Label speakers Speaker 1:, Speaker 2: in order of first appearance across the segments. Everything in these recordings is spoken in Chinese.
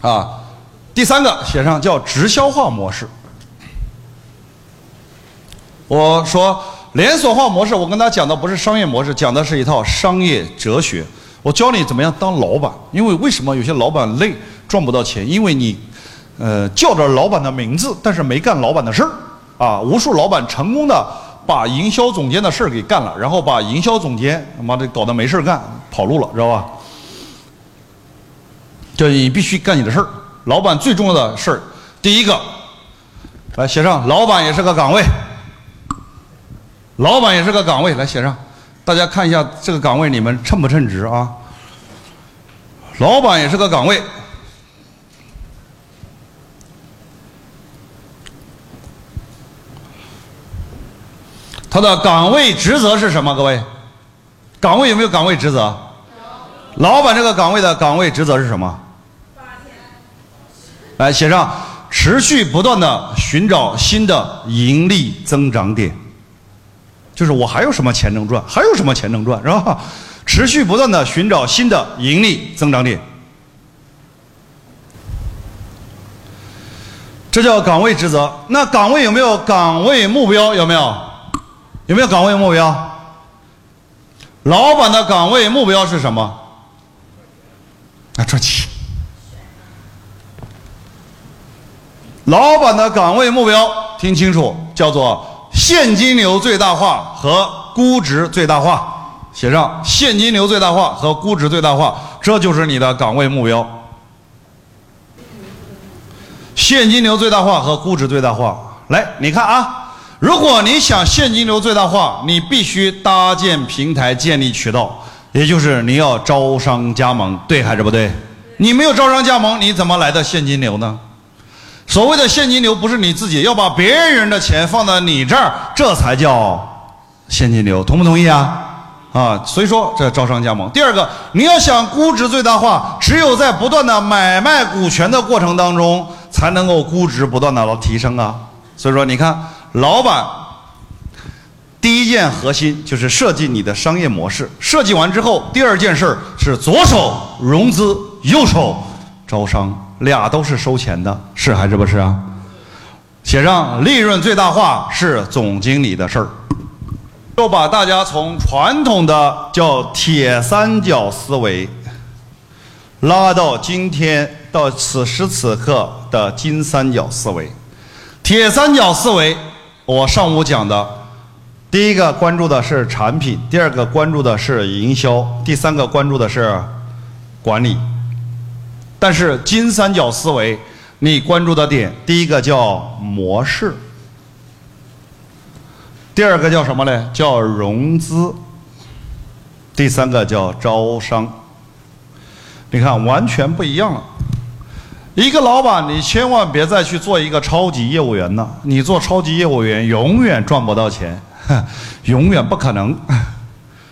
Speaker 1: 啊，第三个写上叫直销化模式。我说连锁化模式，我跟他讲的不是商业模式，讲的是一套商业哲学。我教你怎么样当老板，因为为什么有些老板累赚不到钱？因为你，呃，叫着老板的名字，但是没干老板的事儿啊。无数老板成功的把营销总监的事儿给干了，然后把营销总监他妈的搞得没事儿干，跑路了，知道吧？就你必须干你的事儿。老板最重要的事儿，第一个，来写上，老板也是个岗位。老板也是个岗位，来写上，大家看一下这个岗位你们称不称职啊？老板也是个岗位，他的岗位职责是什么？各位，岗位有没有岗位职责？老板这个岗位的岗位职责是什么？来写上，持续不断的寻找新的盈利增长点。就是我还有什么钱能赚？还有什么钱能赚？是吧？持续不断的寻找新的盈利增长点，这叫岗位职责。那岗位有没有岗位目标？有没有？有没有岗位目标？老板的岗位目标是什么？啊，赚钱。老板的岗位目标，听清楚，叫做。现金流最大化和估值最大化，写上现金流最大化和估值最大化，这就是你的岗位目标。现金流最大化和估值最大化，来，你看啊，如果你想现金流最大化，你必须搭建平台，建立渠道，也就是你要招商加盟，对还是不对？你没有招商加盟，你怎么来的现金流呢？所谓的现金流不是你自己要把别人的钱放到你这儿，这才叫现金流，同不同意啊？啊，所以说这招商加盟。第二个，你要想估值最大化，只有在不断的买卖股权的过程当中，才能够估值不断的提升啊。所以说，你看，老板第一件核心就是设计你的商业模式，设计完之后，第二件事儿是左手融资，右手招商。俩都是收钱的，是还是不是啊？写上利润最大化是总经理的事儿，就把大家从传统的叫铁三角思维，拉到今天到此时此刻的金三角思维。铁三角思维，我上午讲的，第一个关注的是产品，第二个关注的是营销，第三个关注的是管理。但是金三角思维，你关注的点，第一个叫模式，第二个叫什么呢？叫融资，第三个叫招商。你看，完全不一样了。一个老板，你千万别再去做一个超级业务员了。你做超级业务员，永远赚不到钱，永远不可能。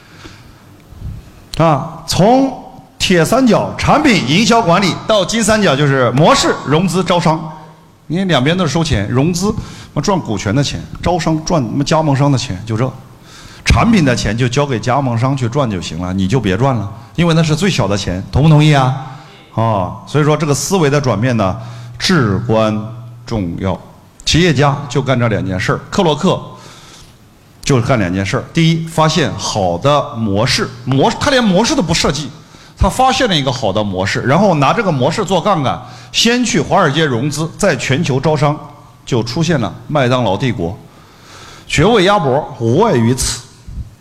Speaker 1: 啊，从。铁三角产品营销管理到金三角就是模式融资招商，你两边都是收钱，融资嘛赚股权的钱，招商赚什么加盟商的钱，就这，产品的钱就交给加盟商去赚就行了，你就别赚了，因为那是最小的钱，同不同意啊？啊，所以说这个思维的转变呢至关重要，企业家就干这两件事儿，克洛克就是干两件事儿，第一发现好的模式，模他连模式都不设计。他发现了一个好的模式，然后拿这个模式做杠杆，先去华尔街融资，在全球招商，就出现了麦当劳帝国。绝味鸭脖无外于此，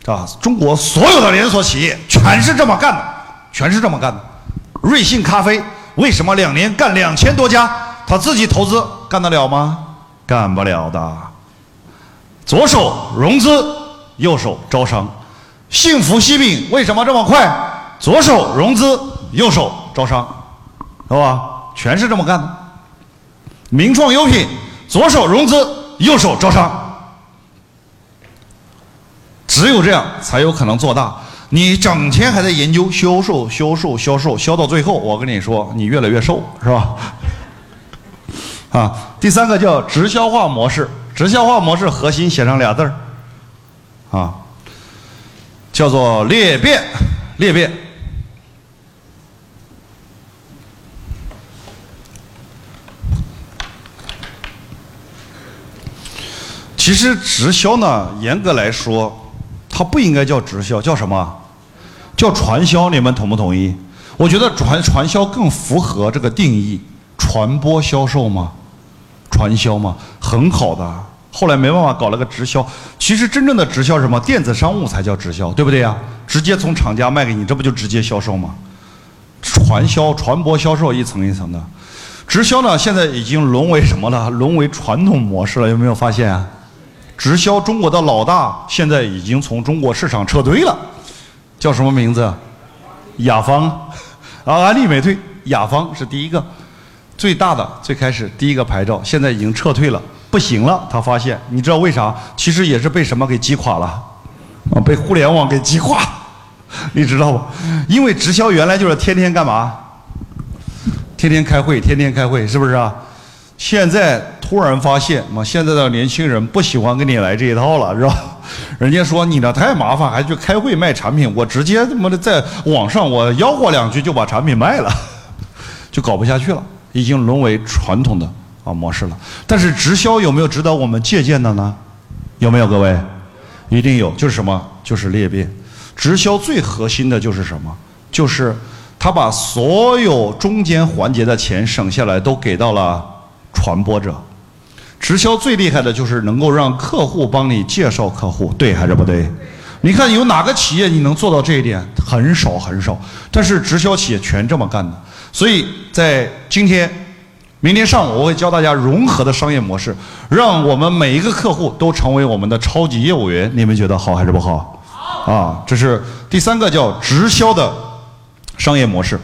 Speaker 1: 啊，中国所有的连锁企业全是这么干的，全是这么干的。瑞幸咖啡为什么两年干两千多家？他自己投资干得了吗？干不了的。左手融资，右手招商。幸福西饼为什么这么快？左手融资，右手招商，是吧？全是这么干的。名创优品，左手融资，右手招商，只有这样才有可能做大。你整天还在研究销售、销售、销售，销到最后，我跟你说，你越来越瘦，是吧？啊，第三个叫直销化模式，直销化模式核心写上俩字儿，啊，叫做裂变，裂变。其实直销呢，严格来说，它不应该叫直销，叫什么？叫传销。你们同不同意？我觉得传传销更符合这个定义，传播销售吗，传销吗，很好的。后来没办法搞了个直销。其实真正的直销什么？电子商务才叫直销，对不对呀？直接从厂家卖给你，这不就直接销售吗？传销、传播销售一层一层的，直销呢，现在已经沦为什么了？沦为传统模式了，有没有发现啊？直销中国的老大现在已经从中国市场撤退了，叫什么名字？雅芳，啊，安利美退，雅芳是第一个，最大的最开始第一个牌照，现在已经撤退了，不行了。他发现，你知道为啥？其实也是被什么给击垮了？啊，被互联网给击垮。你知道不？因为直销原来就是天天干嘛？天天开会，天天开会，是不是啊？现在突然发现，嘛，现在的年轻人不喜欢跟你来这一套了，是吧？人家说你呢太麻烦，还去开会卖产品，我直接他妈的在网上我吆喝两句就把产品卖了，就搞不下去了，已经沦为传统的啊模式了。但是直销有没有值得我们借鉴的呢？有没有各位？一定有，就是什么？就是裂变。直销最核心的就是什么？就是他把所有中间环节的钱省下来，都给到了传播者。直销最厉害的就是能够让客户帮你介绍客户，对还是不对？你看有哪个企业你能做到这一点？很少很少。但是直销企业全这么干的。所以在今天、明天上午，我会教大家融合的商业模式，让我们每一个客户都成为我们的超级业务员。你们觉得好还是不好？好啊，这是第三个叫直销的商业模式。